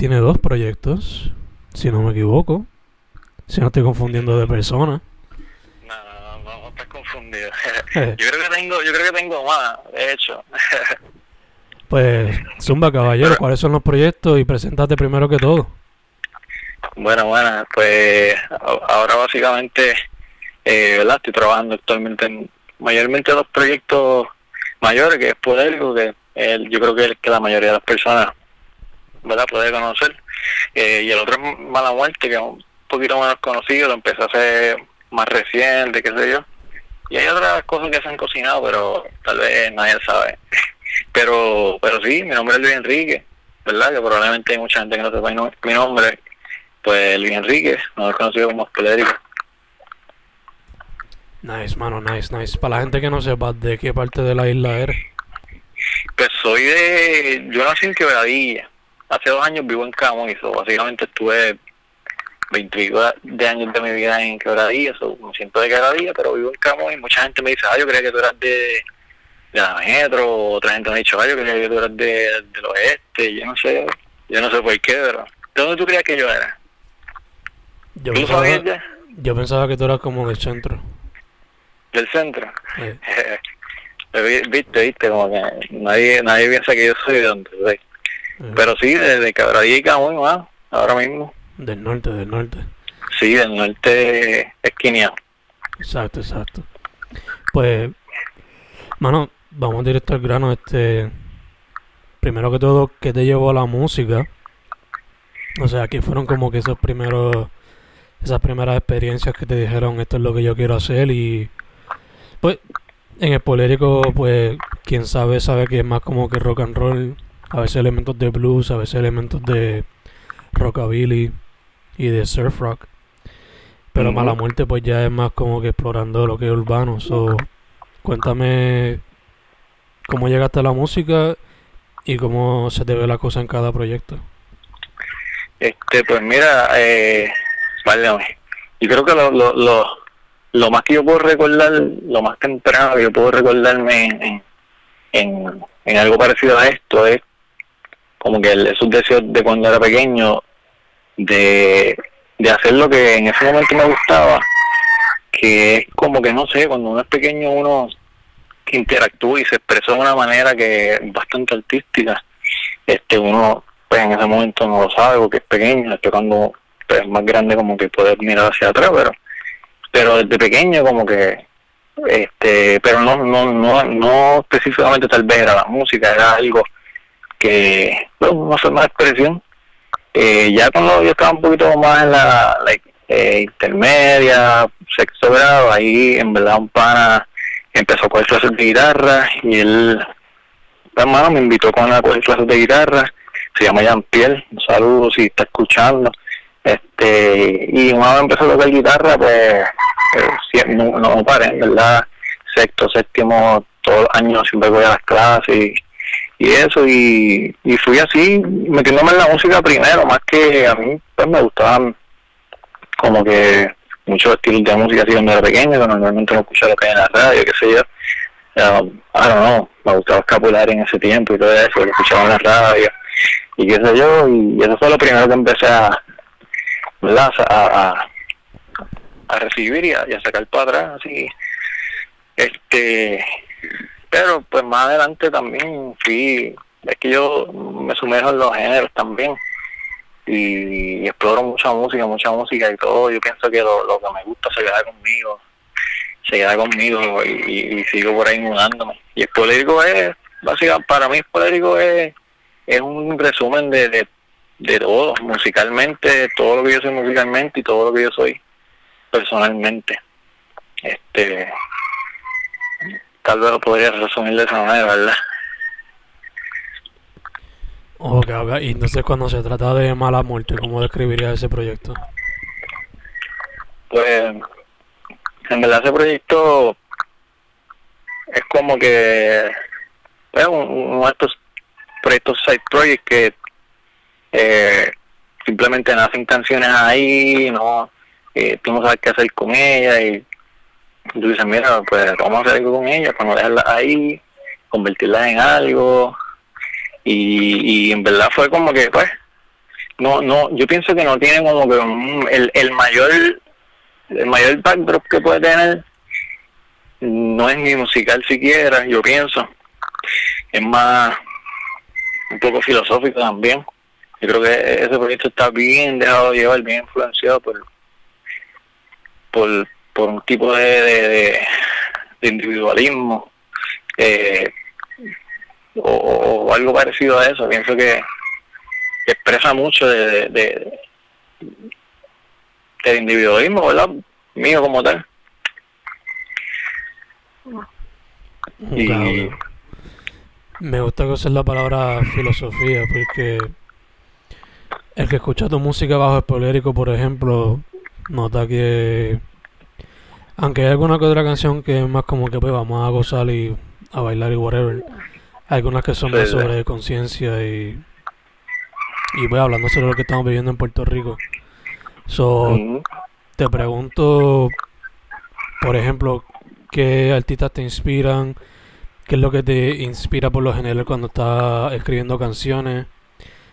tiene dos proyectos, si no me equivoco. Si no estoy confundiendo de persona. No, no, no, estás confundido. yo creo que tengo, yo creo que tengo más, de hecho. Pues, Zumba Caballero, ¿cuáles son los proyectos? Y preséntate primero que todo. bueno, bueno, pues ahora básicamente, eh, ¿verdad? Estoy trabajando actualmente en mayormente dos proyectos mayores, que es Podergo, que el, yo creo que el que la mayoría de las personas, ¿verdad? Puede conocer. Eh, y el otro es Mala Muerte, que es un poquito menos conocido, lo empecé a hacer más reciente, qué sé yo. Y hay otras cosas que se han cocinado, pero tal vez nadie sabe. Pero, pero sí, mi nombre es Luis Enrique, ¿verdad? Que probablemente hay mucha gente que no sepa mi, nom- mi nombre. Pues Luis Enrique, no es conocido como Escolérico. Nice, mano, nice, nice. Para la gente que no sepa de qué parte de la isla eres. Pues soy de... Yo nací en Quebradilla. Hace dos años vivo en Camuy, so básicamente estuve 20 de años de mi vida en Quebradilla, so me siento de Quebradilla, pero vivo en Camuy. Mucha gente me dice, ah, yo creía que tú eras de, de la metro, otra gente me ha dicho, ah, yo creía que tú eras de, del oeste, yo no sé, yo no sé por qué, pero... ¿De dónde tú creías que yo era? Yo ¿Tú pensaba, sabías ya? yo pensaba que tú eras como del centro. Del centro. Vi- viste, viste, como que nadie, nadie piensa que yo soy de donde soy. Eh, Pero sí, desde y Camuy, más, ahora mismo. del norte, del norte. Sí, del norte esquineado. Exacto, exacto. Pues, mano, vamos directo al grano. Este, primero que todo, ¿qué te llevó a la música? O sea, ¿qué fueron como que esos primeros, esas primeras experiencias que te dijeron esto es lo que yo quiero hacer? Y, pues, en el polérico, pues, quien sabe, sabe que es más como que rock and roll. A veces elementos de blues, a veces elementos de rockabilly y de surf rock. Pero. Mala Muerte pues ya es más como que explorando lo que es urbano. So, cuéntame cómo llegaste a la música y cómo se te ve la cosa en cada proyecto. Este, pues mira, eh, válgame. Yo creo que lo, lo, lo, lo más que yo puedo recordar, lo más temprano que yo puedo recordarme en, en, en algo parecido a esto es como que esos deseos de cuando era pequeño de, de hacer lo que en ese momento me gustaba, que es como que no sé, cuando uno es pequeño uno interactúa y se expresa de una manera que es bastante artística. Este uno pues en ese momento no lo sabe porque es pequeño, después cuando pues, es más grande como que puede mirar hacia atrás, pero pero desde pequeño como que este pero no no no no específicamente tal vez era la música, era algo que bueno, una forma de expresión. Eh, ya cuando yo estaba un poquito más en la eh, intermedia, sexto grado, ahí en verdad un pana empezó a coger clases de guitarra y él, hermano, me invitó con a coger clases de guitarra, se llama Jean Pierre, un saludo si está escuchando, este, y una vez empezó a tocar guitarra, pues, eh, no, no paré, en verdad, sexto, séptimo, todos los años siempre voy a las clases y, y eso, y, y fui así, metiéndome en la música primero, más que a mí pues me gustaban como que muchos estilos de música así cuando era pequeño, que normalmente no escuchaba lo que hay en la radio, qué sé yo. Um, I don't know, me gustaba escapular en ese tiempo y todo eso, lo escuchaba en la radio y qué sé yo, y eso fue lo primero que empecé a, a, a, a recibir y a, y a sacar para atrás, así. Este, pero pues más adelante también fui, es que yo me sumerjo en los géneros también y, exploro mucha música, mucha música y todo. Yo pienso que lo, lo que me gusta se queda conmigo, se queda conmigo y, sigo por ahí mudándome. Y el político es, básicamente, para mí el político es, es un resumen de, de, de todo, musicalmente, todo lo que yo soy musicalmente y todo lo que yo soy personalmente. Este, tal vez lo podría resumir de esa manera, ¿verdad? Ok, ok. Y entonces cuando se trata de mala muerte, ¿cómo describiría ese proyecto? Pues, en verdad ese proyecto es como que es uno de estos proyectos side project que eh, simplemente nacen canciones ahí, no, eh, tú no sabes qué hacer con ellas y tú dices, mira, pues vamos a hacer algo con ellas, para no dejarlas ahí, convertirlas en algo, y, y en verdad fue como que, pues, no, no, yo pienso que no tiene como que el, el mayor, el mayor backdrop que puede tener, no es ni musical siquiera, yo pienso, es más, un poco filosófico también. Yo creo que ese proyecto está bien dejado llevar, bien influenciado por, por, por un tipo de, individualismo eh, o, algo parecido a eso. Pienso que, expresa mucho de, de, del individualismo, ¿verdad? Mío como tal. Me gusta que uses la palabra filosofía porque el que escucha tu música bajo el polérico, por ejemplo, nota que aunque hay alguna que otra canción que es más como que pues vamos a gozar y a bailar y whatever, hay algunas que son más sobre conciencia y y voy hablando sobre lo que estamos viviendo en Puerto Rico. So, te pregunto, por ejemplo, ¿qué artistas te inspiran? ¿Qué es lo que te inspira por lo general cuando estás escribiendo canciones?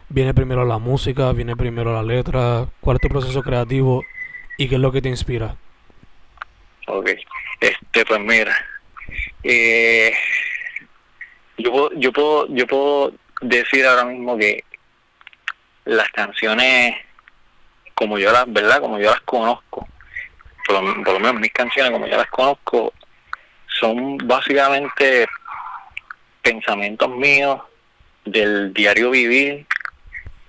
¿Viene primero la música? ¿Viene primero la letra? ¿Cuál es tu proceso creativo? ¿Y qué es lo que te inspira? Ok, este, pues mira, eh, yo, puedo, yo, puedo, yo puedo decir ahora mismo que las canciones, como yo las, ¿verdad? Como yo las conozco, por lo, por lo menos mis canciones, como yo las conozco, son básicamente pensamientos míos del diario vivir,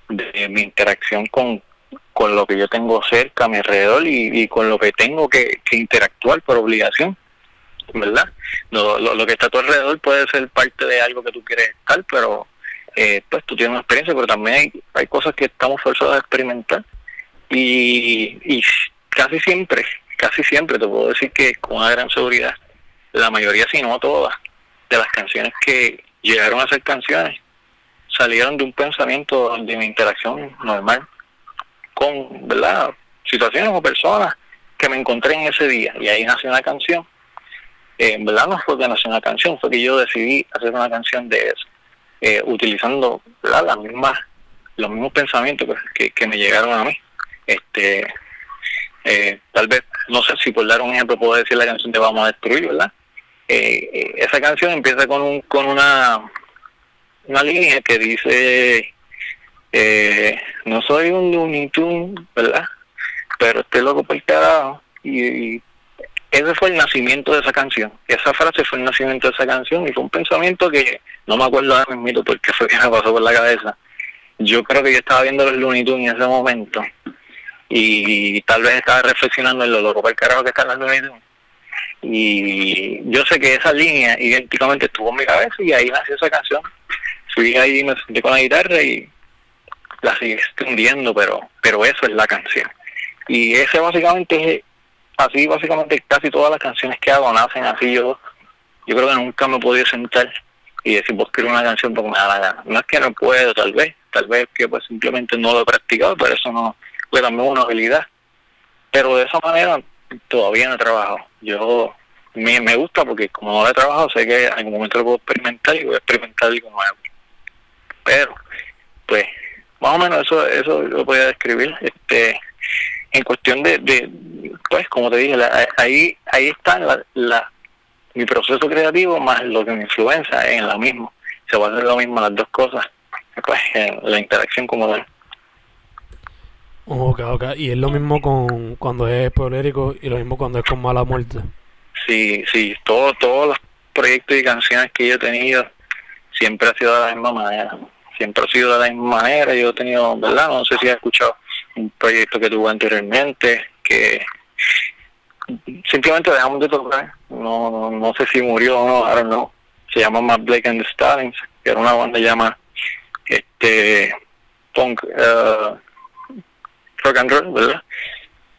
de mi interacción con, con lo que yo tengo cerca a mi alrededor y, con lo que tengo que, interactuar por obligación, ¿verdad? Lo, lo, que está a tu alrededor puede ser parte de algo que tú quieres estar, pero eh, pues tú tienes una experiencia, pero también hay, cosas que estamos forzados a experimentar y, y casi siempre, casi siempre te puedo decir que con una gran seguridad, la mayoría, si no todas, de las canciones que llegaron a ser canciones salieron de un pensamiento de mi interacción normal con ¿verdad? situaciones o personas que me encontré en ese día. Y ahí nació una canción. Eh, verdad no fue que nació una canción fue que yo decidí hacer una canción de eso eh, utilizando las mismas los mismos pensamientos que, que, me llegaron a mí. Este eh, tal vez no sé si por dar un ejemplo puedo decir la canción de vamos a destruir verdad eh, esa canción empieza con un con una una línea que dice eh, no soy un Looney verdad pero estoy loco por el carajo. Y, y, ese fue el nacimiento de esa canción. Esa frase fue el nacimiento de esa canción y fue un pensamiento que no me acuerdo ahora mismo porque fue que me pasó por la cabeza. Yo creo que yo estaba viendo los Looney Tunes en ese momento y tal vez estaba reflexionando en lo loco por el carajo que están los Looney Tunes. Y yo sé que esa línea idénticamente estuvo en mi cabeza y ahí nació esa canción. Fui ahí y me senté con la guitarra y la seguí extendiendo, pero, pero eso es la canción. Y ese básicamente es, así básicamente casi todas las canciones que hago nacen así. Yo, yo creo que nunca me he podido sentar y decir, vos escribir una canción porque me da la gana. No es que no puedo, tal vez, tal vez que pues simplemente no lo he practicado, pero eso no fue también una habilidad. Pero de esa manera todavía no he trabajado. Yo me, me gusta porque como no lo he trabajado, sé que en algún momento lo puedo experimentar y voy a experimentar algo nuevo. Pero, pues, más o menos eso eso lo podía describir. este En cuestión de, de pues, como te dije, ahí ahí está la, la mi proceso creativo más lo que me influencia en lo mismo. Se va a hacer lo mismo las dos cosas, pues la interacción como tal. Ok, ok. Y es lo mismo con cuando es polérico y lo mismo cuando es con mala muerte. Sí, sí. Todo, todos los proyectos y canciones que yo he tenido siempre ha sido de la misma manera. Siempre ha sido de la misma manera. Yo he tenido, ¿verdad? No sé si has escuchado un proyecto que tuve anteriormente que simplemente dejamos de tocar. No, no, no sé si murió o no, ahora no. Se llama Matt Blake and the Stalins, que era una banda llama este punk uh, rock and roll, ¿verdad?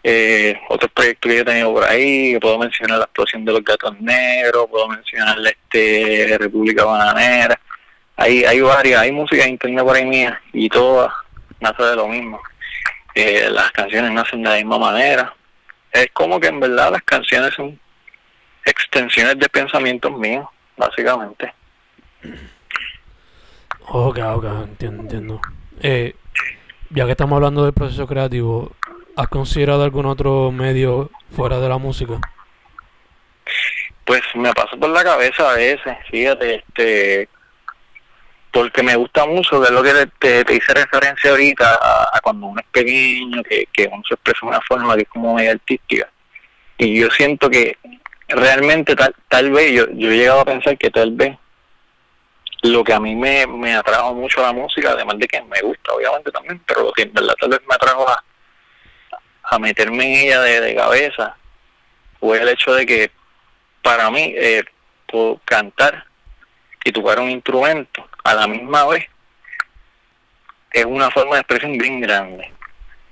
Eh, otros proyectos que yo he tenido por ahí, puedo mencionar la explosión de los gatos negros, puedo mencionar este República Bananera, hay, hay varias, hay música de internet por ahí mía y todas nace de lo mismo. Eh, las canciones nacen de la misma manera, es como que en verdad las canciones son extensiones de pensamientos míos, básicamente. Ok, ok, entiendo, entiendo. Eh, ya que estamos hablando del proceso creativo, ¿has considerado algún otro medio fuera de la música? Pues me pasa por la cabeza a veces, fíjate, este, porque me gusta mucho ver lo que te, hice referencia ahorita a, cuando uno es pequeño, que, que uno se expresa de una forma que es como medio artística. Y yo siento que realmente tal, tal vez, yo, yo he llegado a pensar que tal vez lo que a mí me, me atrajo mucho a la música, además de que me gusta obviamente también, pero lo que en verdad tal vez me atrajo a, meterme en ella de, cabeza fue el hecho de que para mí eh, cantar y tocar un instrumento a la misma vez es una forma de expresión bien grande.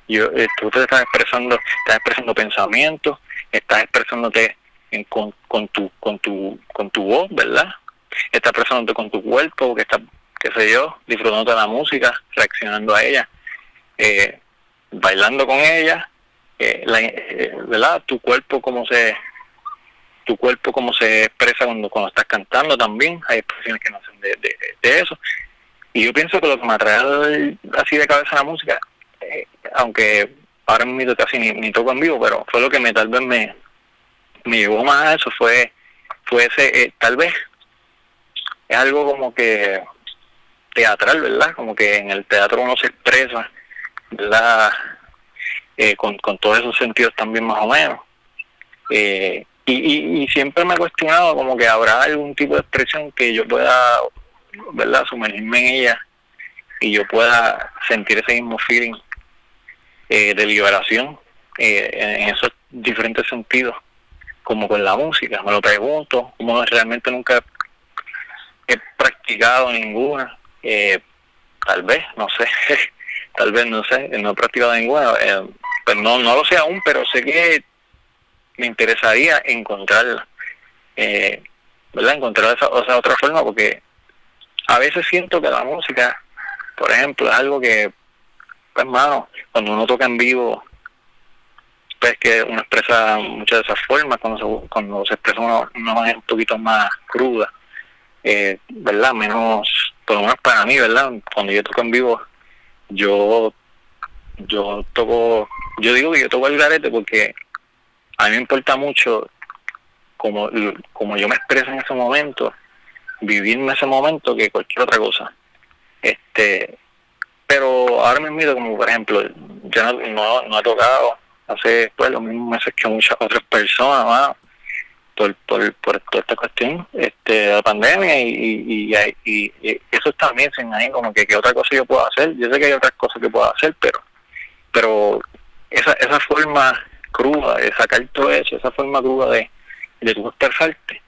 Yo, eh, tú te estás expresando, estás expresando pensamientos, estás expresándote en, con, tu, con, tu, con tu voz, ¿verdad? Estás expresándote con tu cuerpo, que está, qué sé yo, disfrutando de la música, reaccionando a ella, eh, bailando con ella, eh, la, ¿verdad? Tu cuerpo como se tu cuerpo como se expresa cuando, cuando estás cantando también, hay expresiones que nacen de, eso. Y yo pienso que lo que me atrae así de cabeza la música, eh, aunque ahora mismo casi ni, ni toco en vivo, pero fue lo que me tal vez me, me llevó más a eso, fue, fue ese, eh, tal vez, es algo como que teatral, ¿verdad? Como que en el teatro uno se expresa, ¿verdad? Eh, con, con todos esos sentidos también más o menos. Eh, y, y, siempre me he cuestionado como que habrá algún tipo de expresión que yo pueda, ¿verdad?, sumergirme en ella y yo pueda sentir ese mismo feeling eh, de liberación eh, en esos diferentes sentidos, como con la música. Me lo pregunto, como realmente nunca he practicado ninguna, eh, tal vez, no sé, tal vez, no sé, no he practicado ninguna, pues no, no lo sé aún, pero sé que me interesaría encontrarla, eh, ¿verdad? Encontrar esa, otra forma, porque a veces siento que la música, por ejemplo, es algo que, pues, hermano, cuando uno toca en vivo, pues que uno expresa muchas de esas formas, cuando se, cuando se expresa una, una manera un poquito más cruda, eh, ¿verdad? Menos, por lo menos para mí, ¿verdad? Cuando yo toco en vivo, yo yo toco, yo digo que yo toco el garete porque a mí me importa mucho como, como yo me expreso en ese momento, vivirme ese momento que cualquier otra cosa. Este, pero ahora me miro como por ejemplo, ya no, no, no he tocado hace pues los mismos meses que muchas otras personas por, por, por toda esta cuestión este, la pandemia y, y, y, y eso también se ahí como que qué otra cosa yo puedo hacer. Yo sé que hay otras cosas que puedo hacer, pero pero esa, esa forma cruda, de sacar todo eso, esa forma cruda de, de tu expresarte.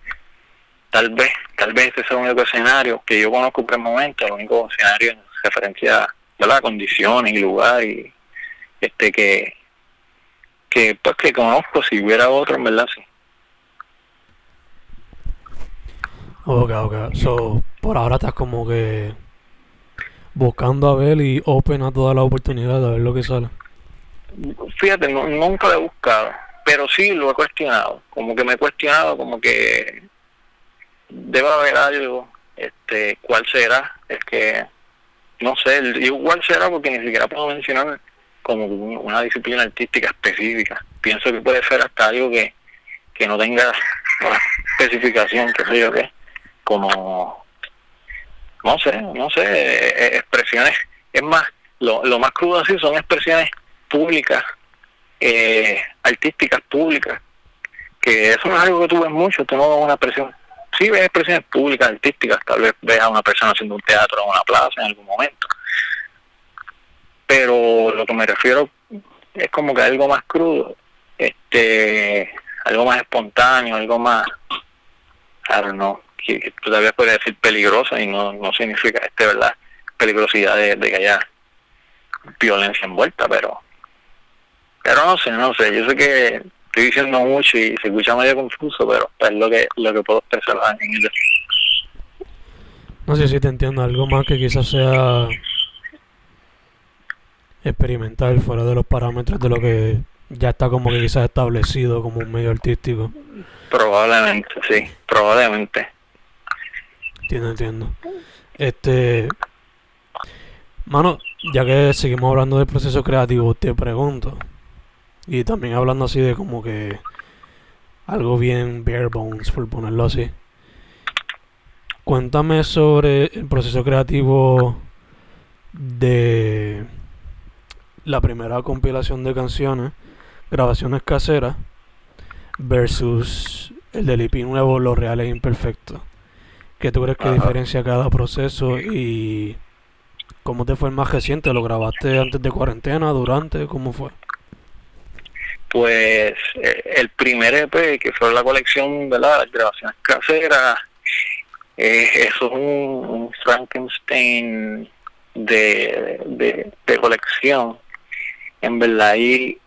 Tal vez, tal vez ese es el único escenario que yo conozco por el momento, el único escenario en referencia a las condiciones y lugar y este que que pues que conozco si hubiera otro en verdad sí ok ok so por ahora estás como que buscando a ver y open a todas las oportunidades a ver lo que sale. Fíjate, nunca lo he buscado, pero sí lo he cuestionado. Como que me he cuestionado, como que debe haber algo. Este, ¿Cuál será? Es que no sé, igual será porque ni siquiera puedo mencionar como una disciplina artística específica. Pienso que puede ser hasta algo que, que no tenga una especificación, que sé yo qué, como, no sé, no sé, eh, eh, expresiones, es más, lo, lo más crudo así son expresiones públicas, eh, artísticas públicas, que eso no es algo que tú ves mucho, tú no ves una expresión, sí ves expresiones públicas, artísticas, tal vez ves a una persona haciendo un teatro en una plaza en algún momento, pero lo que me refiero es como que algo más crudo, este, algo más espontáneo, algo más, claro, no, que, todavía puede decir peligrosa y no, no significa, este, verdad, peligrosidad de, que haya violencia envuelta, pero, pero no sé, no sé, yo sé que estoy diciendo mucho y se escucha medio confuso, pero es lo que, lo que puedo expresar en el no sé si te entiendo, algo más que quizás sea experimental fuera de los parámetros de lo que ya está como que quizás establecido como un medio artístico. Probablemente, sí, probablemente. Entiendo, entiendo. Este, mano, ya que seguimos hablando del proceso creativo, te pregunto, y también hablando así de como que algo bien bare bones, por ponerlo así. Cuéntame sobre el proceso creativo de la primera compilación de canciones, grabaciones caseras, versus el del IP nuevo, Los Reales Imperfectos. ¿Qué tú crees que diferencia cada proceso y cómo te fue el más reciente? ¿Lo grabaste antes de cuarentena, durante? ¿Cómo fue? Pues eh, el primer EP, que fue la colección de las grabaciones caseras, eh, eso es un, Frankenstein de, de colección. En verdad ahí,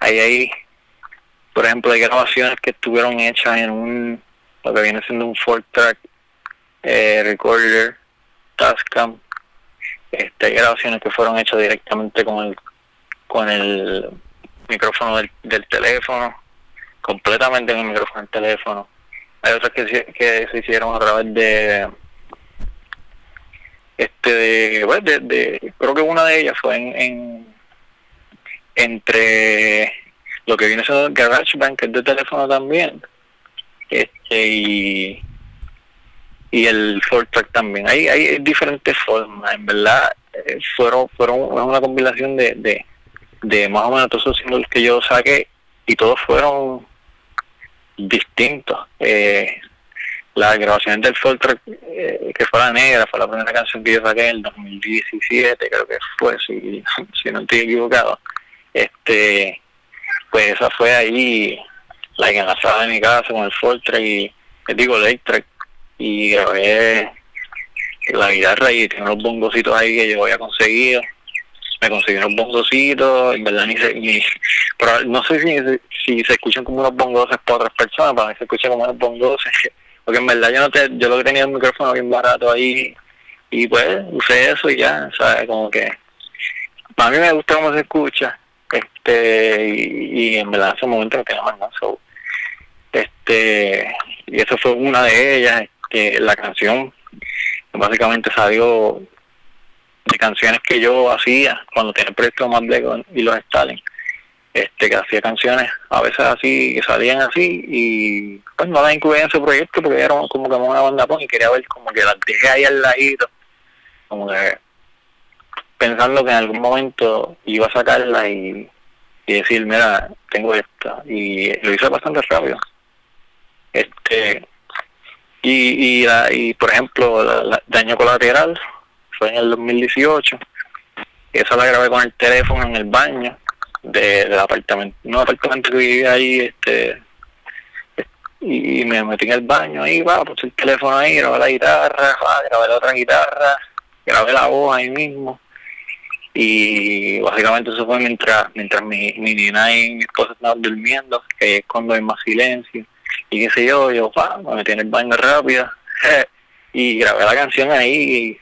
ahí hay, por ejemplo, hay grabaciones que estuvieron hechas en un, lo que viene siendo un four track eh, recorder, Tascam, este, hay grabaciones que fueron hechas directamente con el, con el micrófono del, del teléfono, completamente en el micrófono del teléfono. Hay otras que, que se hicieron a través de este de, pues, de, creo que una de ellas fue en, en entre lo que viene siendo GarageBand, que es de teléfono también, este y, y el track también. Hay, hay diferentes formas, en verdad, eh, fueron fueron una compilación de, de, de más o menos todos esos singles que yo saqué y todos fueron distintos. Eh, las grabaciones del Folk eh, que fue la negra, fue la primera canción que yo saqué en el 2017, creo que fue, si, si no estoy equivocado este pues esa fue ahí la que en la sala de mi casa con el Fortre y el digo Electric y grabé la guitarra y tengo unos bongocitos ahí que yo había conseguido me conseguí unos bongocitos en verdad ni, ni pero no sé si, si se escuchan como unos bongoses para otras personas para mí se escucha como unos bongoses porque en verdad yo no te, yo lo que tenía un micrófono bien barato ahí y pues usé eso y ya sabes como que a mí me gusta cómo se escucha este y, en verdad en ese momento no tenía más nada este y eso fue una de ellas que la canción básicamente salió de canciones que yo hacía cuando tenía el proyecto más y los Stalin este que hacía canciones a veces así que salían así y pues no las incluía en ese proyecto porque era como que una banda punk y quería ver como que las dejé ahí al ladito como que pensando que en algún momento iba a sacarla y, decir, mira, tengo esta. Y lo hice bastante rápido. Este y, y, y por ejemplo, la, Daño Colateral fue en el 2018. Esa la grabé con el teléfono en el baño de, del apartamento, un apartamento que vivía ahí, este y me metí en el baño ahí, va, puse el teléfono ahí, grabé la guitarra, grabé la otra guitarra, grabé la voz ahí mismo y básicamente eso fue mientras mientras mi, mi nina y mi esposa estaban durmiendo, que es cuando hay más silencio, y qué sé yo, yo pa, me metí en el baño rápido, y grabé la canción ahí y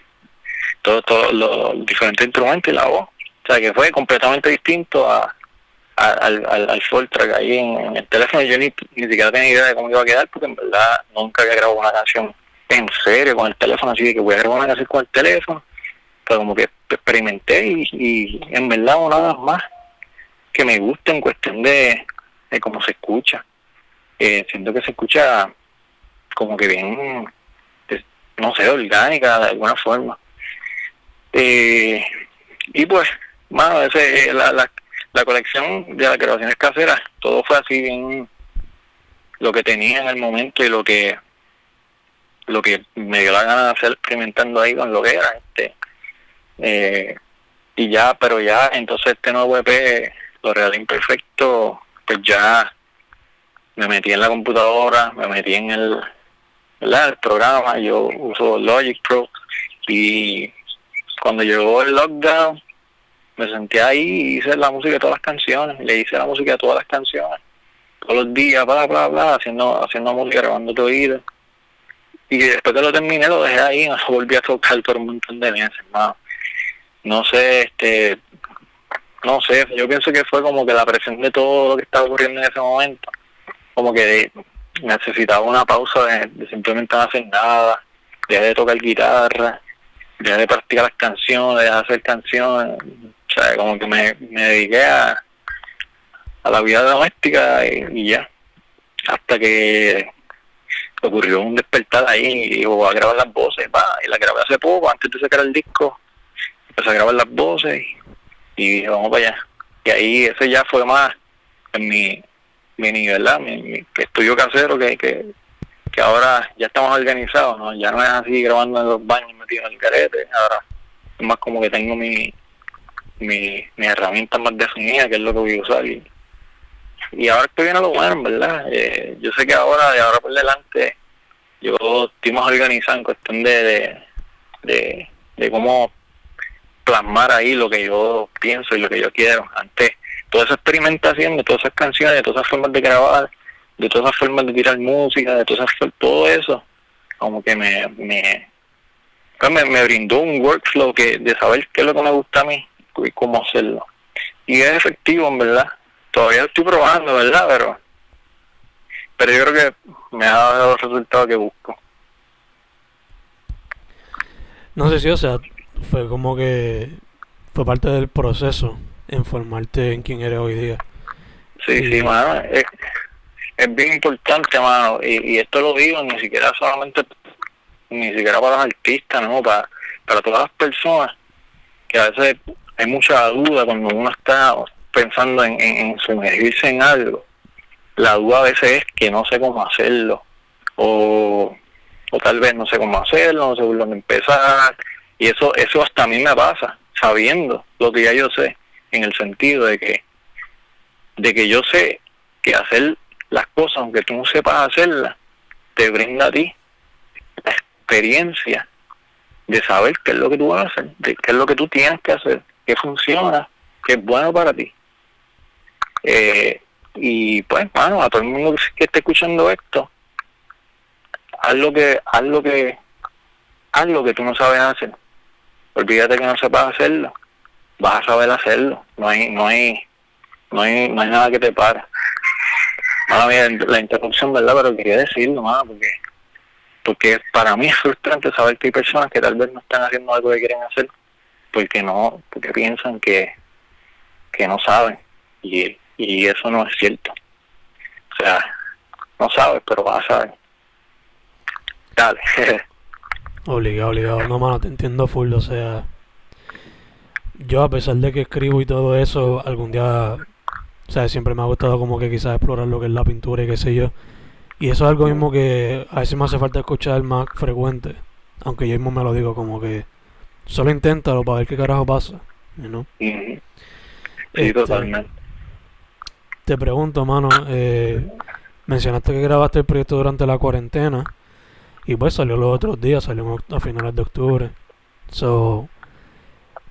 todos todo los diferentes instrumentos y la voz. O sea, que fue completamente distinto a, al, al, al track ahí en, el teléfono. Yo ni, ni siquiera tenía idea de cómo iba a quedar porque en verdad nunca había grabado una canción en serio con el teléfono, así que voy a grabar una canción con el teléfono. Pero como que experimenté y, y en verdad una más que me gusta en cuestión de, de cómo se escucha. Eh, siento que se escucha como que bien, no sé, orgánica de alguna forma. Eh, y pues, mano, ese, la, la, la colección de las grabaciones caseras, todo fue así bien lo que tenía en el momento y lo que lo que me dio la gana de hacer experimentando ahí con lo que era este eh, y ya pero ya entonces este nuevo EP lo real imperfecto pues ya me metí en la computadora me metí en el el programa yo uso Logic Pro y cuando llegó el lockdown me senté ahí y hice la música de todas las canciones, le hice la música de todas las canciones, todos los días, bla, bla, bla, haciendo, haciendo música, grabando tu oído. Y después que lo terminé, lo dejé ahí no volví a tocar por un montón de meses, no, no sé, este, no sé, yo pienso que fue como que la presión de todo lo que estaba ocurriendo en ese momento, como que necesitaba una pausa de, simplemente no hacer nada, dejé de tocar guitarra, dejé de practicar las canciones, de hacer canciones, o sea, como que me, me dediqué a, a la vida doméstica y, ya. Hasta que ocurrió un despertar ahí y voy a grabar las voces, va, y la grabé hace poco, antes de sacar el disco, empecé a grabar las voces y, dije, vamos para allá. Y ahí ese ya fue más en mi, mi nivel, ¿verdad? Mi, estudio casero que, que, que ahora ya estamos organizados, ¿no? Ya no es así grabando en los baños metido en el carete, ahora es más como que tengo mi, mi, mi herramienta más definida, que es lo que voy a usar. Y, y ahora estoy viendo lo bueno, ¿verdad? Eh, yo sé que ahora, de ahora por delante, yo estoy más organizado en cuestión de, de, de, cómo plasmar ahí lo que yo pienso y lo que yo quiero. Antes, toda esa experimentación de todas esas canciones, de todas esas formas de grabar, de todas esas formas de tirar música, de todas esas, todo eso, como que me, me, pues me, me brindó un workflow que de saber qué es lo que me gusta a mí y cómo hacerlo. Y es efectivo, en verdad. Todavía estoy probando, ¿verdad? Pero, pero yo creo que me ha dado los resultados que busco. No sé si, o sea, fue como que fue parte del proceso en formarte en quién eres hoy día. Sí, sí, mano. Es, es bien importante, mano. Y, y esto lo digo ni siquiera solamente, ni siquiera para los artistas, ¿no? Para, para todas las personas que a veces hay mucha duda cuando uno está pensando en, sumergirse en algo. La duda a veces es que no sé cómo hacerlo, o, o tal vez no sé cómo hacerlo, no sé por dónde empezar, y eso, eso hasta a mí me pasa, sabiendo lo que ya yo sé, en el sentido de que, de que yo sé que hacer las cosas, aunque tú no sepas hacerlas, te brinda a ti la experiencia de saber qué es lo que tú vas a hacer, de qué es lo que tú tienes que hacer que funciona, que es bueno para ti. Eh, y pues, bueno, a todo el mundo que esté escuchando esto, haz lo que, haz lo que, haz lo que tú no sabes hacer. Olvídate que no sepas hacerlo, vas a saber hacerlo. No hay, no hay, no hay, no hay nada que te pare. la interrupción, ¿verdad? Pero quería decirlo, mano, porque, porque para mí es frustrante saber que hay personas que tal vez no están haciendo algo que quieren hacer porque no, porque piensan que, que no saben y, y eso no es cierto. O sea, no sabes, pero vas a saber. Dale. obligado, obligado. No, mano, te entiendo full. O sea, yo a pesar de que escribo y todo eso, algún día, o sea, siempre me ha gustado como que quizás explorar lo que es la pintura y qué sé yo. Y eso es algo mismo que a veces me hace falta escuchar más frecuente. Aunque yo mismo me lo digo como que Solo inténtalo para ver qué carajo pasa. ¿no? Sí, este, totalmente. Te pregunto, mano, eh, mencionaste que grabaste el proyecto durante la cuarentena y pues salió los otros días, salió a finales de octubre. So,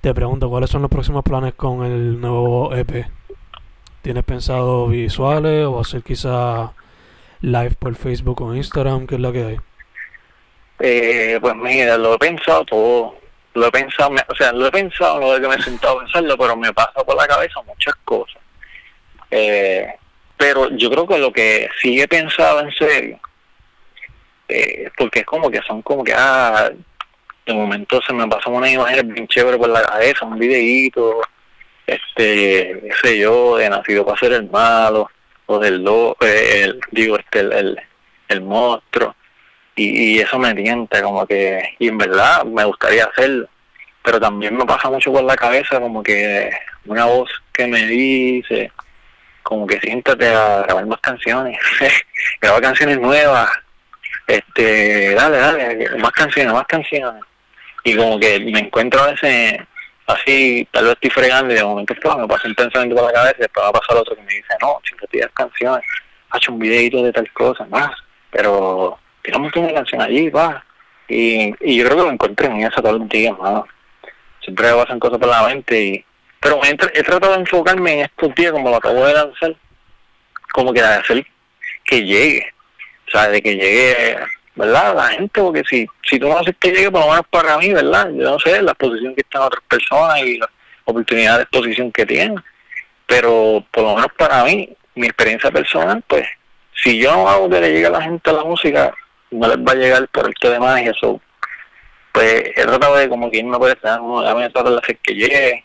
te pregunto, ¿cuáles son los próximos planes con el nuevo EP? ¿Tienes pensado visuales o hacer quizá live por Facebook o Instagram? ¿Qué es lo que hay? Eh, pues mira, lo he pensado todo. Lo he pensado, o sea, lo he pensado, no de que me he sentado a pensarlo, pero me pasa por la cabeza muchas cosas. Eh, pero yo creo que lo que sí he pensado en serio, eh, porque es como que son como que, ah, de momento se me pasan unas imágenes bien chéveres por la cabeza, un videíto, este, qué sé yo, de nacido para ser el malo, o del do, eh, el, digo, este, el, el, monstruo, y, y, eso me tienta, como que, y en verdad me gustaría hacerlo, pero también me pasa mucho por la cabeza, como que una voz que me dice, como que siéntate a grabar más canciones, grabar canciones nuevas, este, dale, dale, más canciones, más canciones, y como que me encuentro a veces así, tal vez estoy fregando y de momento pues, me pasa un pensamiento por la cabeza y después va a pasar otro que me dice, no, siempre tienes canciones, ha hecho un videito de tal cosa, más, pero tiramos una canción allí, va. Y, y yo creo que lo encontré en esa todo el día, más. Siempre me pasan cosas por la mente y... Pero he, he tratado de enfocarme en estos días, como lo acabo de lanzar, como que de hacer que llegue, o sea, de que llegue ¿verdad? La gente, porque si, si tú no haces que llegue, por lo menos para mí, ¿verdad? Yo no sé la exposición que están otras personas y la oportunidad de exposición que tienen, pero por lo menos para mí, mi experiencia personal, pues, si yo no hago que le llegue a la gente a la música, no les va a llegar por el que demás y eso, pues he tratado de como que irme por esta, no, ya me tratar de hacer que llegue,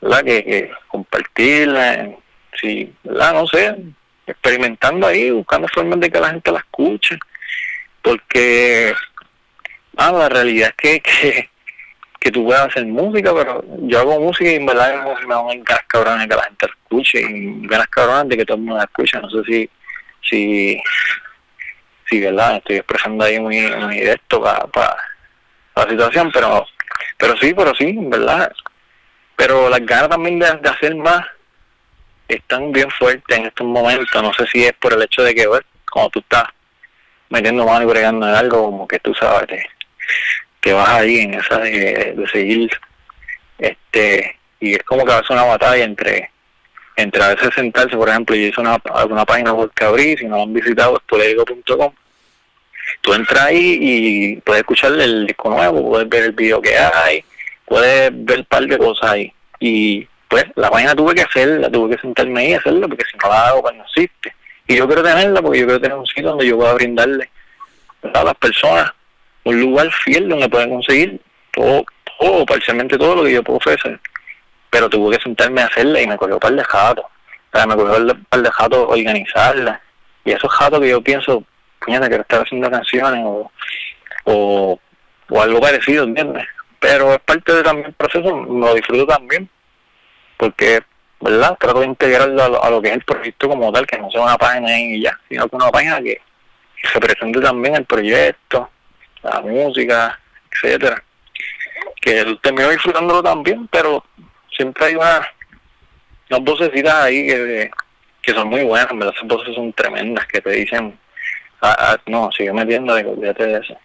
¿verdad? Que, que compartirla, sí, ¿verdad? No sé, experimentando ahí, buscando formas de que la gente la escuche porque ah, la realidad es que, que, tú puedes hacer música, pero yo hago música y en verdad me dan ganas cabrones que la gente escuche y ganas cabrones de que todo el mundo la escuche. No sé si, si, si verdad, estoy expresando ahí muy, muy directo para la situación, pero pero sí, pero sí, verdad. Pero las ganas también de, de hacer más están bien fuertes en estos momentos. No sé si es por el hecho de que, bueno, como tú estás metiendo mano y bregando en algo como que tú sabes que, vas ahí en esa de, seguir este y es como que ser una batalla entre entre a veces sentarse por ejemplo yo hice una, alguna página web que abrí si no lo han visitado es polérico.com tú entras ahí y puedes escuchar el disco nuevo puedes ver el video que hay puedes ver un par de cosas ahí. Y pues la página tuve que hacerla tuve que sentarme ahí y hacerla porque si no la hago pues no existe y yo quiero tenerla porque yo quiero tener un sitio donde yo pueda brindarle a las personas un lugar fiel donde puedan conseguir todo, todo, parcialmente todo lo que yo puedo ofrecer. Pero tuve que sentarme a hacerla y me cogió par de jatos. Me cogió un par de jatos organizarla. Y esos jatos que yo pienso, puñeta, que estar haciendo canciones o, o, o algo parecido, ¿entiendes? Pero es parte de también el proceso, lo disfruto también. Porque ¿verdad? Trato de integrarlo a lo, que es el proyecto como tal, que no sea una página y ya, sino que una página que, se presente también el proyecto, la música, etcétera. Que termino disfrutándolo también, pero siempre hay una, unas vocecitas ahí que, que son muy buenas, ¿verdad? Esas voces son tremendas que te dicen, ah, ah, no, sigue metiendo, olvídate de eso.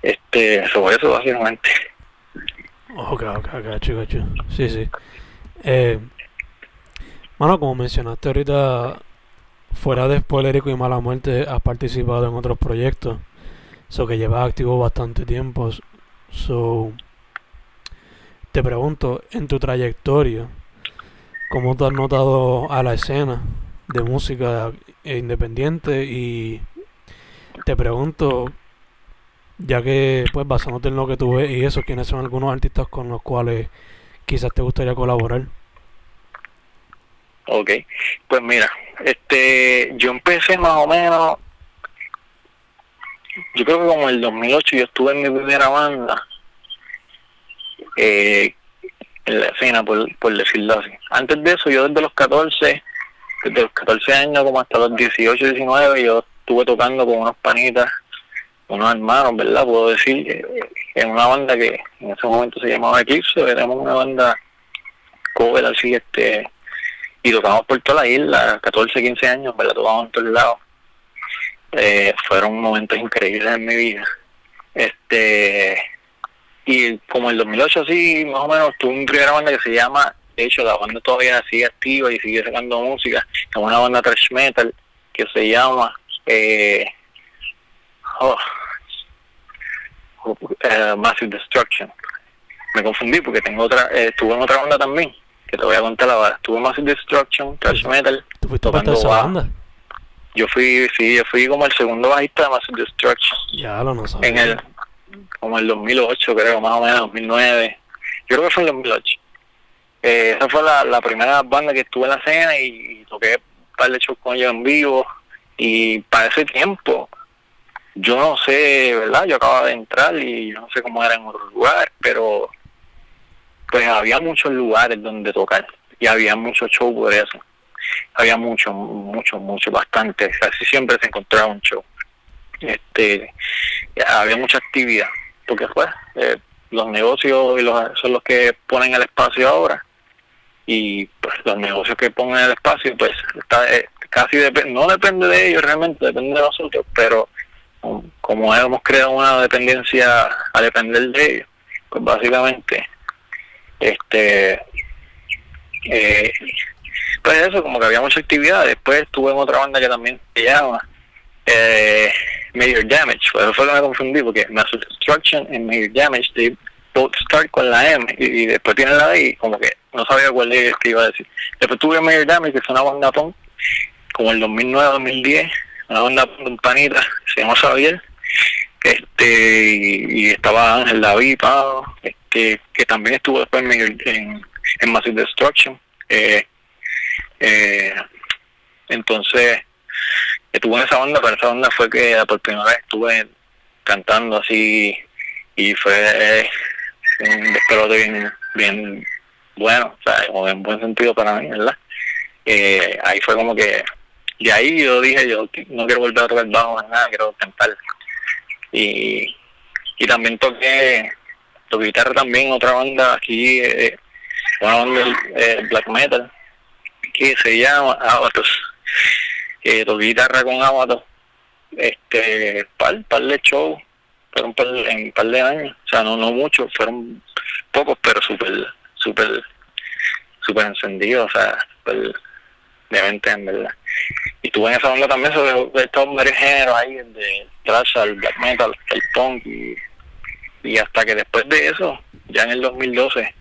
Este, sobre eso básicamente. Ok, ok, gacho. Sí, sí. Eh, bueno, como mencionaste ahorita, fuera de Spoilerico y Mala Muerte, has participado en otros proyectos. So que llevas activo bastante tiempo. So, te pregunto, en tu trayectoria, ¿cómo te has notado a la escena de música independiente? Y te pregunto, ya que, pues, basándote en lo que tú ves y eso, ¿quiénes son algunos artistas con los cuales quizás te gustaría colaborar? Ok, pues mira, este, yo empecé más o menos, yo creo que como en el 2008 yo estuve en mi primera banda, eh, en la escena, por, por decirlo así. Antes de eso, yo desde los 14, desde los 14 años como hasta los 18, 19, yo estuve tocando con unos panitas, unos hermanos, ¿verdad? Puedo decir, eh, en una banda que en ese momento se llamaba Eclipse, éramos una banda cover así, este y tocamos por toda la isla, 14, 15 años, ¿verdad? Tocamos en todos lados. Eh, fueron momentos increíbles en mi vida. Este y como el 2008 así, más o menos, tuve una primera banda que se llama, de hecho la banda todavía sigue activa y sigue sacando música, es una banda thrash metal que se llama eh, oh, eh, Massive Destruction. Me confundí porque tengo otra, eh, estuve en otra banda también, que te voy a contar ahora. Estuve en Massive Destruction, Thrash Metal. ¿Tú fuiste parte de esa banda? Yo fui, sí, yo fui como el segundo bajista de Massive Destruction. Ya lo no sabía. En el, como el 2008 creo, más o menos, 2009. Yo creo que fue en el 2008. Eh, esa fue la, la primera banda que estuve en la escena y, y toqué un par de shows con ellos en vivo. Y para ese tiempo, yo no sé, ¿verdad? Yo acababa de entrar y yo no sé cómo era en otro lugar, pero pues había muchos lugares donde tocar y había muchos shows por eso. Había mucho, mucho, mucho, bastante. Casi siempre se encontraba un show. Este, había mucha actividad, porque pues eh, los negocios y los, son los que ponen el espacio ahora y pues los negocios que ponen el espacio pues está, eh, casi dep no depende de ellos realmente, depende de nosotros, pero um, como hemos creado una dependencia a depender de ellos, pues básicamente este eh, pues eso, como que había mucha actividad, después estuve en otra banda que también se llama eh, Major Damage, pues eso fue lo que me confundí porque Massive Destruction y Major Damage they both start con la M y, después tiene la D y como que no sabía cuál ellos que iba a decir. Después tuve Major Damage que es una banda punk como el 2009-2010, una banda punk panita, se llama Xavier, este y, estaba Ángel David, Pau, este, que también estuvo después en, en, en Massive Destruction. Eh, eh, entonces estuve en esa banda, pero esa banda fue que por primera vez estuve cantando así y fue eh, un despelote bien, bien bueno, o sea, como en buen sentido para mí, ¿verdad? Eh, ahí fue como que, de ahí yo dije, yo no quiero volver a tocar bajo más nada, quiero cantar. Y, y también toqué, toqué guitarra también otra banda aquí, eh, una banda black metal, que se llama Avatos. Eh, toqué guitarra con Avatos, este, par, par de shows, fueron par, en un par de años, o sea, no, no muchos, fueron pocos, pero súper, súper, súper encendidos, o sea, súper demente en verdad. Y estuve en esa onda también sobre estos géneros ahí, de thrash al black metal, el punk, y, y hasta que después de eso, ya en el 2012,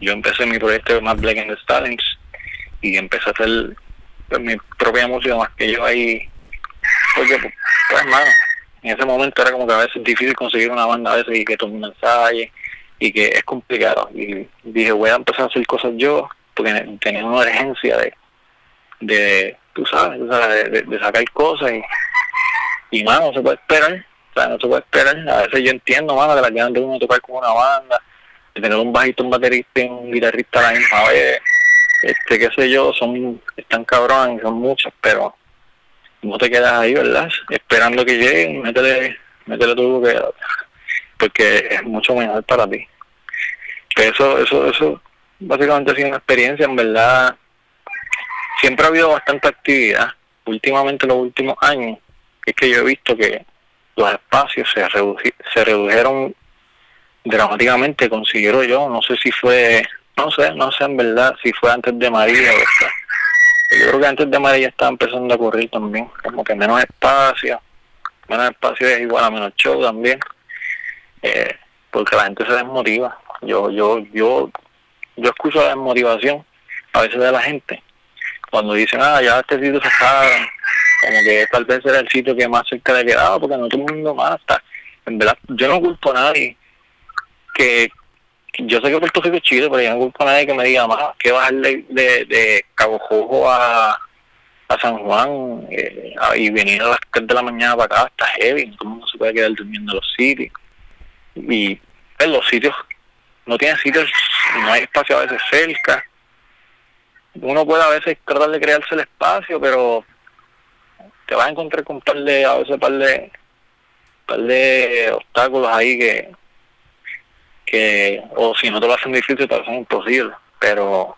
yo empecé mi proyecto más Black and the y empecé a hacer pues, mi propia música más que yo ahí, porque pues, pues hermano, en ese momento era como que a veces es difícil conseguir una banda a veces y que todo el mundo ensaye y que es complicado y dije voy a empezar a hacer cosas yo porque tenía una urgencia de de tú sabes, tú sabes, de, sacar cosas y y mano no se puede esperar o sea no se puede esperar. A veces yo entiendo mano que las ganas de uno tocar con una banda de tener un bajito un baterista y un guitarrista a la misma vez. Este qué sé yo son están cabrones son muchas pero no te quedas ahí verdad esperando que lleguen métele métele lo que porque es mucho mejor para ti. Eso eso eso básicamente ha sido una experiencia en verdad siempre ha habido bastante actividad últimamente los últimos años es que yo he visto que los espacios se, reduci- se redujeron dramáticamente considero yo. No sé si fue no sé no sé en verdad si fue antes de María o yo creo que antes de María estaba empezando a ocurrir también como que menos espacio menos espacio es igual a menos show también eh, porque la gente se desmotiva. Yo yo yo yo escucho la desmotivación a veces de la gente cuando dicen ah ya este sitio se está como que tal vez era el sitio que más cerca le quedaba porque no todo el mundo más está en verdad yo no culpo a nadie que yo sé que Puerto Rico es chido pero yo no culpo a nadie que me diga más que bajar de, de, Cabo Jojo a a San Juan eh, y venir a las 3 de la mañana para acá está heavy, todo el mundo se puede quedar durmiendo en los sitios. Y en los sitios, no tienen sitios, no hay espacio a veces cerca. Uno puede a veces tratar de crearse el espacio, pero te vas a encontrar con un par de, a veces par de, par de obstáculos ahí que, que, o si no te lo hacen difícil, te lo hacen imposible. Pero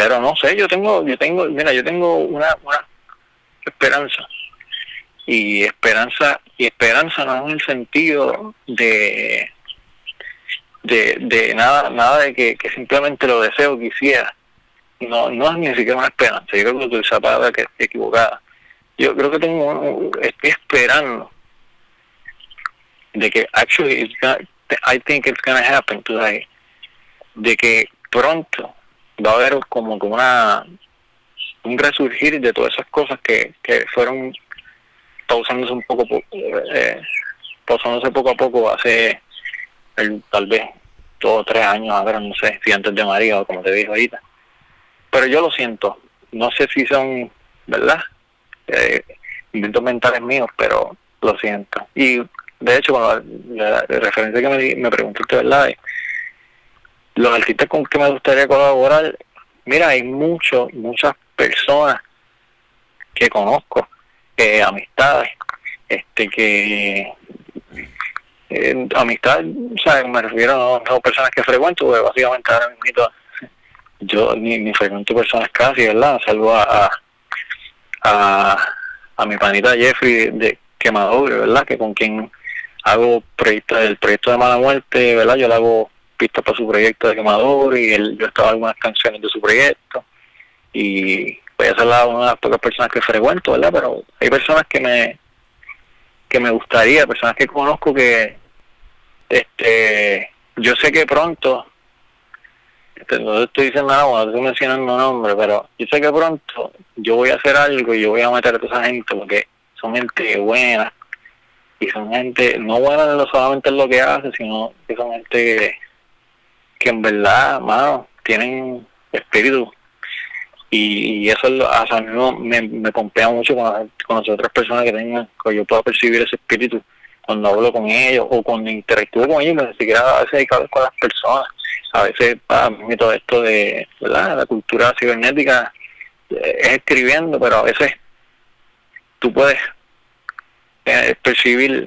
pero no sé yo tengo yo tengo mira yo tengo una, una esperanza y esperanza y esperanza no en el sentido de de, de nada nada de que, que simplemente lo deseo quisiera no no es ni siquiera una esperanza yo creo que utilizo esa palabra que es equivocada. Yo creo que tengo estoy esperando de que actually it's gonna, I think it's gonna happen today de que pronto va a haber como que una un resurgir de todas esas cosas que, que fueron pausándose un poco eh, pausándose poco a poco hace tal vez dos o tres años ahora no sé si antes de María o como te dije ahorita pero yo lo siento. No sé si son verdad eh, inventos mentales míos pero lo siento. Y de hecho la, referencia que me, me preguntó usted verdad los artistas con que me gustaría colaborar mira hay muchos muchas personas que conozco eh, amistades este que eh, amistad, o me refiero a, no, personas que frecuento, básicamente ahora mismo yo ni, ni frecuento personas casi, ¿verdad? Salvo a, a, a mi panita Jeffrey de Quemador, ¿verdad? Que con quien hago proyecto, el proyecto de Mala Muerte, ¿verdad? Yo le hago pistas para su proyecto de Quemador y él, yo estaba algunas canciones de su proyecto y voy a ser una de las pocas personas que frecuento, ¿verdad? Pero hay personas que me que me gustaría, personas que conozco que este yo sé que pronto no estoy diciendo nada, estoy mencionando nombre, pero yo sé que pronto yo voy a hacer algo y yo voy a meter a toda esa gente porque son gente buena y son gente no buena no solamente en lo que hace, sino que son gente que, en verdad, mano, tienen espíritu y, eso a mí me, me pompea mucho con, con las otras personas que tengan, que yo pueda percibir ese espíritu cuando hablo con ellos o cuando interactúo con ellos, ni siquiera a veces con las personas. A veces para mí todo esto de la cultura cibernética eh, es escribiendo, pero a veces tú puedes eh, percibir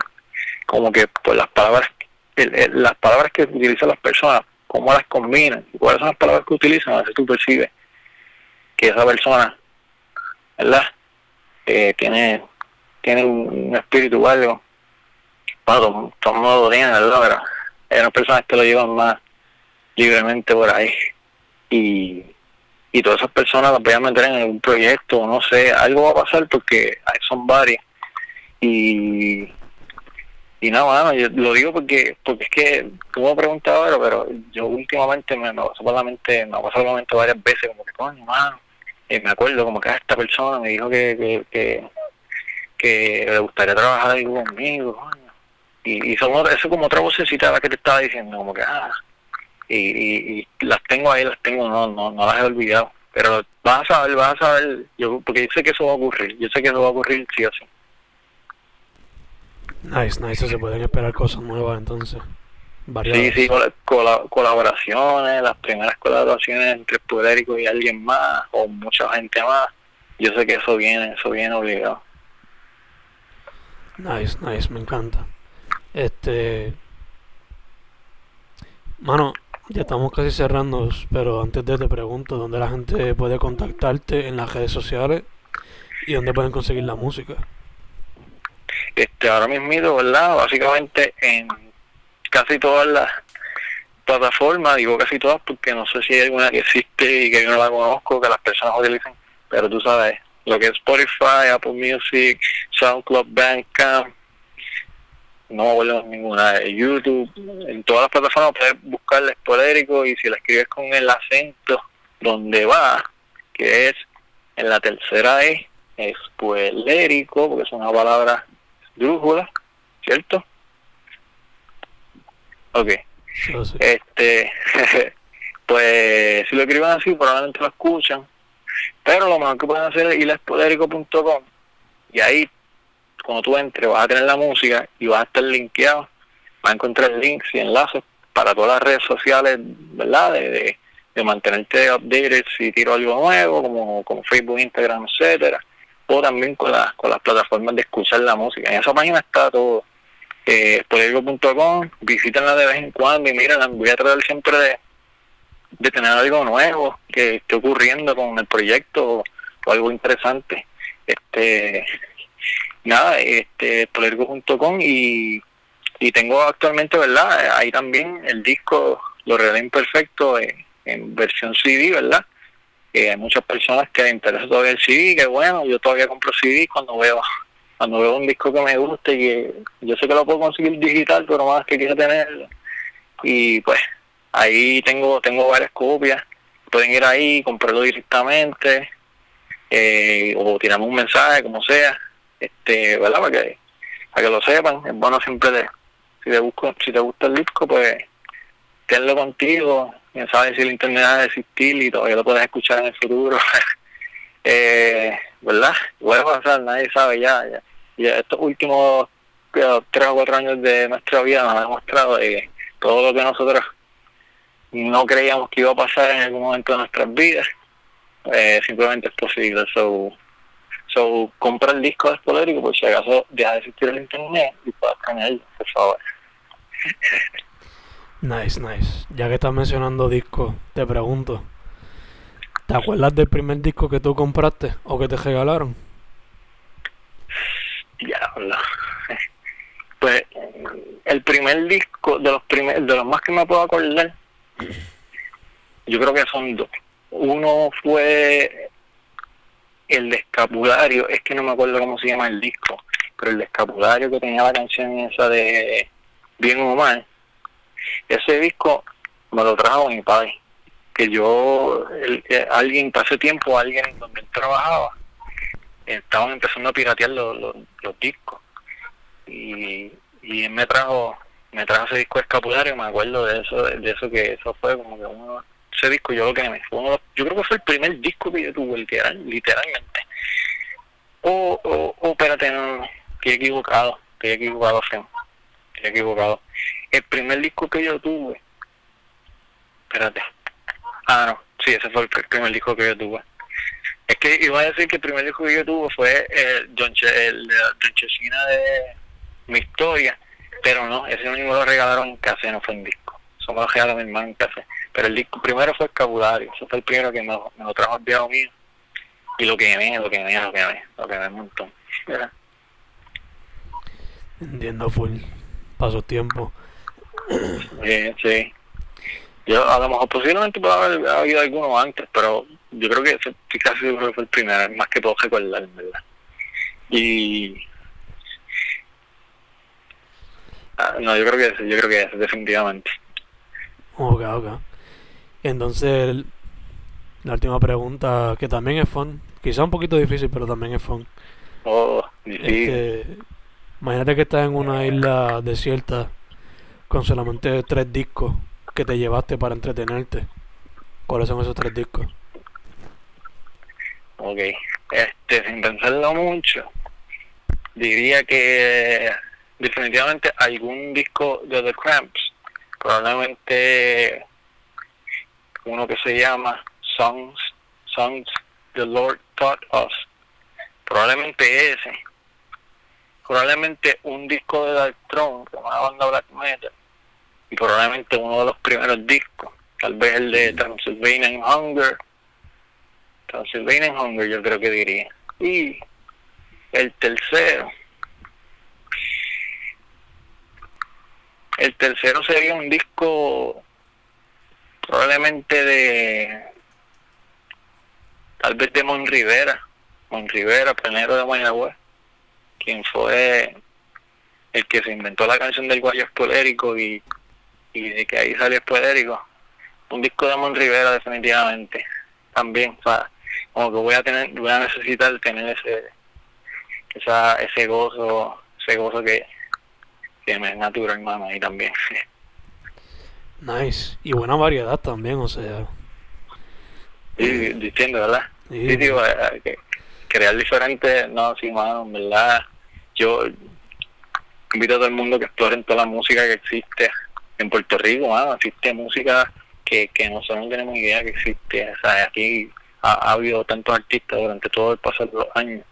como que pues las palabras las palabras que utilizan las personas, cómo las combinan, cuáles son las palabras que utilizan, a veces tú percibes que esa persona, ¿verdad? Eh, tiene, tiene un, espíritu o algo. Bueno, todo, el mundo ¿verdad? Pero hay unas personas que lo llevan más libremente por ahí. Y, y todas esas personas las voy a meter en algún proyecto, no sé, algo va a pasar porque son varias. Y y no, bueno, yo lo digo porque porque es que tú me preguntado ahora, pero yo últimamente me, me pasó la me ha pasado por la varias veces, como que coño, mano, y me acuerdo como que ah, esta persona me dijo que, que, que, le gustaría trabajar ahí conmigo, coño. Y, y son, eso es como otra vocecita la que te estaba diciendo, como que ah, y, y, las tengo ahí, las tengo, no, no, no las he olvidado. Pero vas a saber, vas a saber, yo, porque yo sé que eso va a ocurrir, yo sé que eso va a ocurrir sí o sí. Nice, nice, se pueden esperar cosas nuevas entonces. Sí, sí, colaboraciones, las primeras colaboraciones entre Pudérico y alguien más, o mucha gente más. Yo sé que eso viene, eso viene obligado. Nice, nice, me encanta. Este. Mano, ya estamos casi cerrando, pero antes de te pregunto dónde la gente puede contactarte en las redes sociales y dónde pueden conseguir la música este ahora mismo, ¿verdad? Básicamente en casi todas las plataformas, digo casi todas porque no sé si hay alguna que existe y que yo no la conozco, que las personas utilicen, pero tú sabes, lo que es Spotify, Apple Music, SoundCloud, Bandcamp, no me acuerdo ninguna, YouTube, en todas las plataformas puedes buscarle Espolérico y si la escribes con el acento donde va, que es en la tercera E, Espolérico, porque es una palabra drújula, ¿cierto? Ok. Este, pues si lo escriben así, probablemente lo escuchan. Pero lo mejor que pueden hacer es ir a espodérico.com y ahí, cuando tú entres, vas a tener la música y vas a estar linkeado. Vas a encontrar links y enlaces para todas las redes sociales, ¿verdad? De, de, mantenerte updated si tiro algo nuevo, como, como Facebook, Instagram, etcétera o también con, las con las plataformas de escuchar la música. En esa página está todo. Eh, Poliego.com, visítenla de vez en cuando y miren, voy a tratar siempre de, de tener algo nuevo que esté ocurriendo con el proyecto o, algo interesante. Este, nada, este, Poliego.com y, y tengo actualmente, ¿verdad? Ahí también el disco Lo Real Imperfecto en, versión CD, ¿verdad? hay muchas personas que les interesa todavía el CD, que bueno, yo todavía compro CD cuando veo cuando veo un disco que me gusta y que yo sé que lo puedo conseguir digital, pero más que quiero tenerlo. Y pues ahí tengo tengo varias copias. Pueden ir ahí, comprarlo directamente eh, o tirarme un mensaje, como sea, este, ¿verdad? Para que, para que lo sepan. Es bueno siempre de, si te busco, si te gusta el disco, pues tenlo contigo. Quién sabe si el internet va a existir y todavía lo puedes escuchar en el futuro. eh, ¿Verdad? Puede pasar, nadie sabe ya. ya. Y estos últimos tres o cuatro años de nuestra vida nos ha demostrado que todo lo que nosotros no creíamos que iba a pasar en algún momento de nuestras vidas, eh, simplemente es posible. So, so, compra el disco de Spolérico por si acaso deja de existir el internet y puedas tenerlo, por favor. Nice, nice. Ya que estás mencionando discos, te pregunto, ¿te acuerdas del primer disco que tú compraste o que te regalaron? Diablo. Pues el primer disco, de los primer, de los más que me puedo acordar, yo creo que son dos. Uno fue el escapulario, es que no me acuerdo cómo se llama el disco, pero el escapulario que tenía la canción esa de Bien o Mal, ese disco me lo trajo mi padre, que yo, el, alguien, pasé tiempo, alguien donde él trabajaba, estaban empezando a piratear los, los, discos. Y, y él me trajo me trajo ese disco escapulario me acuerdo de eso de eso que eso fue como que uno ese disco yo lo que me fue uno, yo creo que fue el primer disco que yo tuve literal, literalmente o, o, o espérate no, estoy equivocado estoy equivocado Fem. estoy equivocado el primer disco que yo tuve espérate ah no sí ese fue el primer disco que yo tuve es que iba a decir que el primer disco que yo tuve fue el el de John Chesina de Mi Historia, pero no, ese mismo lo regalaron en casa, no fue en disco. Eso me lo regaló mi hermano en casa. Pero el disco primero fue Escapulario, eso fue el primero que me, me lo trajo el viejo mío. Y lo que me, lo que me, lo que me, lo que me un montón. ¿verdad? Entiendo, full. Pasó tiempo. Sí, sí. Yo, a lo mejor posiblemente puede haber habido alguno antes, pero yo creo que estoy casi seguro que fue el primero, más que puedo recordar, ¿verdad? Y... Ah, no, yo creo que ese, yo creo que ese, definitivamente. Ok, ok. Entonces, la última pregunta, que también es fun, quizá un poquito difícil, pero también es fun. Oh, difícil. Es que, imagínate que estás en una isla desierta con solamente tres discos que te llevaste para entretenerte. ¿Cuáles son esos tres discos? Ok, este, sin pensarlo mucho, diría que definitivamente algún disco de The Cramps, probablemente uno que se llama Songs, Songs the Lord Taught Us, probablemente ese, probablemente un disco de Dark Throne, una banda black metal, y probablemente uno de los primeros discos, tal vez el de Transylvanian Hunger, Transylvanian Hunger yo creo que diría. Y el tercero, el tercero sería un disco probablemente de tal vez de Mon Rivera, Mon Rivera, pionero de Mayagüez, quien fue el que se inventó la canción del guayo espolérico y, y de que ahí salió espolérico. Un disco de Mon Rivera definitivamente, también, o sea, como que voy a tener, voy a necesitar tener ese esa, ese gozo, ese gozo que, que me es natural, hermano, ahí también. Nice. Y buena variedad también, o sea. Sí, diciendo, ¿verdad? Sí. Sí, digo, eh, que crear diferente, no, sí, mano, en verdad, yo invito a todo el mundo que exploren toda la música que existe en Puerto Rico, mano, existe música que, que nosotros no tenemos idea que existe, o sea, aquí ha, ha habido tantos artistas durante todo el paso de los años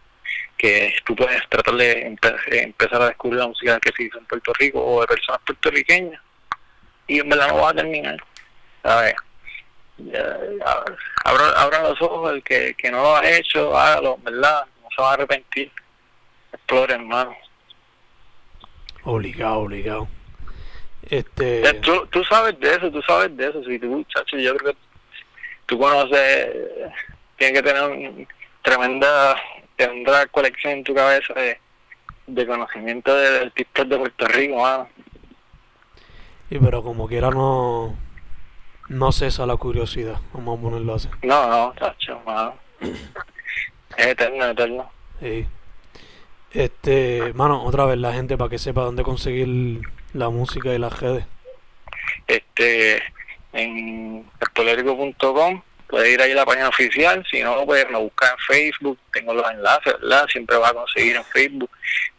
que tú puedes tratar de empe empezar a descubrir la música que se hizo en Puerto Rico o de personas puertorriqueñas y en verdad no va a terminar, ¿sabes? Ya, abra, abra los ojos, el que, que no lo ha hecho, hágalo, ¿verdad? No se va a arrepentir. Explore, hermano. Obligado, obligado. Este. Tú, tú sabes de eso, tú sabes de eso. Si tú, muchacho, yo creo que tú conoces, tienes que tener un, tremenda, tremenda colección en tu cabeza de, de conocimiento de artistas de Puerto Rico, mano. Y pero como quiera no no cesa la curiosidad, vamos a ponerlo así. No, no, mano. Es eterno, eterno. Sí. Este, mano, otra vez la gente para que sepa dónde conseguir la música y las redes. Este, en espolérico.com puede ir ahí a la página oficial, si no, puede me buscar en Facebook, tengo los enlaces, ¿verdad? Siempre va a conseguir en Facebook,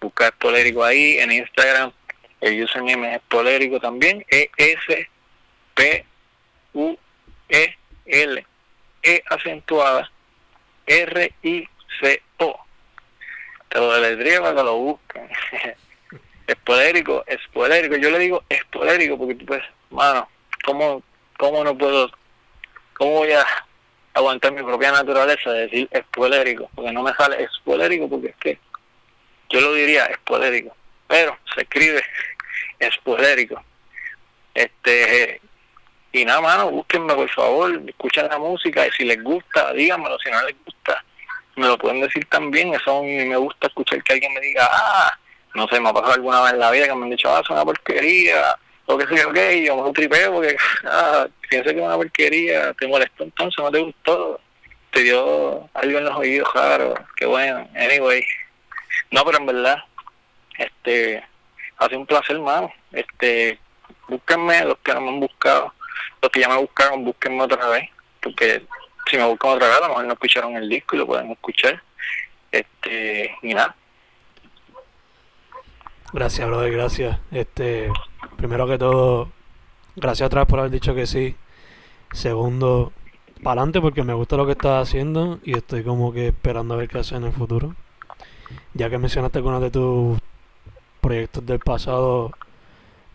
buscar Espolérico ahí, en Instagram, el username es Espolérico también, E-S-P-U-E-L, E acentuada, R-I-C-O. Te lo deletría para que lo busquen. espolérico, espolérico, yo le digo espolérico porque tú pues, mano, ¿cómo, cómo no puedo ¿cómo voy a aguantar mi propia naturaleza de decir espoelérico? Porque no me sale espoelérico porque es que yo lo diría espoelérico, pero se escribe espoelérico. Este, y nada, mano, búsquenme por favor, escuchen la música y si les gusta, díganmelo, si no les gusta, me lo pueden decir también, eso a mí me gusta escuchar que alguien me diga, ah, no sé, me ha pasado alguna vez en la vida que me han dicho, ah, es una porquería, o que sé yo qué, yo me tripeo porque, ah, pienso que es una porquería, te molestó entonces, no te gustó, te dio algo en los oídos raro, qué bueno, anyway. No, pero en verdad, este, hace un placer, hermano, este, búsquenme, los que no me han buscado, los que ya me buscaron, búsquenme otra vez, porque si me buscan otra vez, a lo mejor no escucharon el disco y lo pueden escuchar, este, y nada. Gracias, brother, gracias. Este, primero que todo, gracias vez por haber dicho que sí. Segundo, para adelante porque me gusta lo que estás haciendo y estoy como que esperando a ver qué haces en el futuro. Ya que mencionaste con uno de tus proyectos del pasado,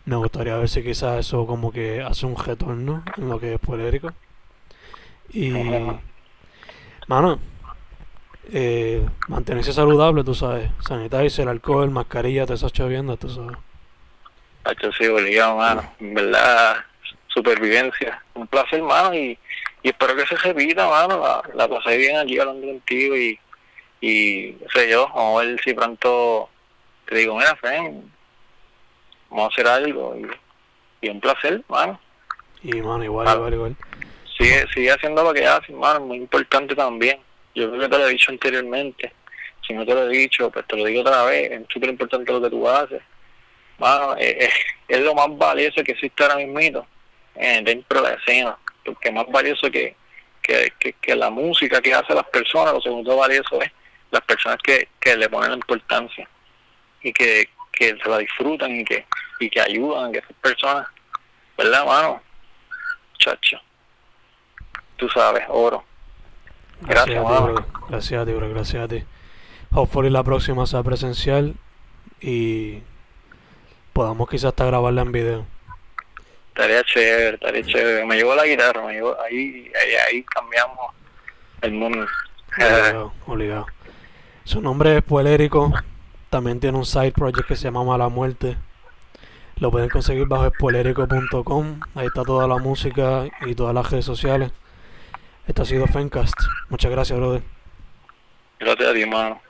me gustaría ver si quizás eso como que hace un retorno en lo que es polérico. Y, mano, eh, mantenerse saludable, tú sabes. Sanitizer, el alcohol, mascarilla, te estás choviendo, tú sabes. Hacho, sí, obligado, mano. En verdad, supervivencia. Un placer, mano, y, y espero que se repita, mano. La, la pasé bien aquí hablando contigo y, y no sé yo, vamos a ver si pronto te digo, mira, Fen, vamos a hacer algo y, y un placer, mano. Y, mano, igual, igual, igual. Sigue, sigue haciendo lo que haces, mano, muy importante también. Yo creo que te lo he dicho anteriormente. Si no te lo he dicho, pues te lo digo otra vez. Es súper importante lo que tú haces. Mano, es, es- es lo más valioso que existe ahora mismo eh, dentro de la escena. Porque más valioso que, que, que, que la música que hacen las personas, lo segundo valioso es las personas que, que le ponen la importancia y que, que se la disfrutan y que, y que ayudan que esas personas, ¿verdad, mano? Chacho. Tú sabes, oro. Gracias, a ti, bro. Gracias a ti, bro. Gracias a ti. Hopefully la próxima sea presencial y podamos quizás hasta grabarla en video. Estaría chévere, estaría chévere. Me llevo la guitarra, me llevo, ahí, ahí, ahí cambiamos el mundo. Obligado, obligado. Su nombre es Poelérico. También tiene un side project que se llama Mala Muerte. Lo pueden conseguir bajo spoilerico.com. Ahí está toda la música y todas las redes sociales. Esto ha sido Fencast. Muchas gracias, brother. Gracias a ti, mano.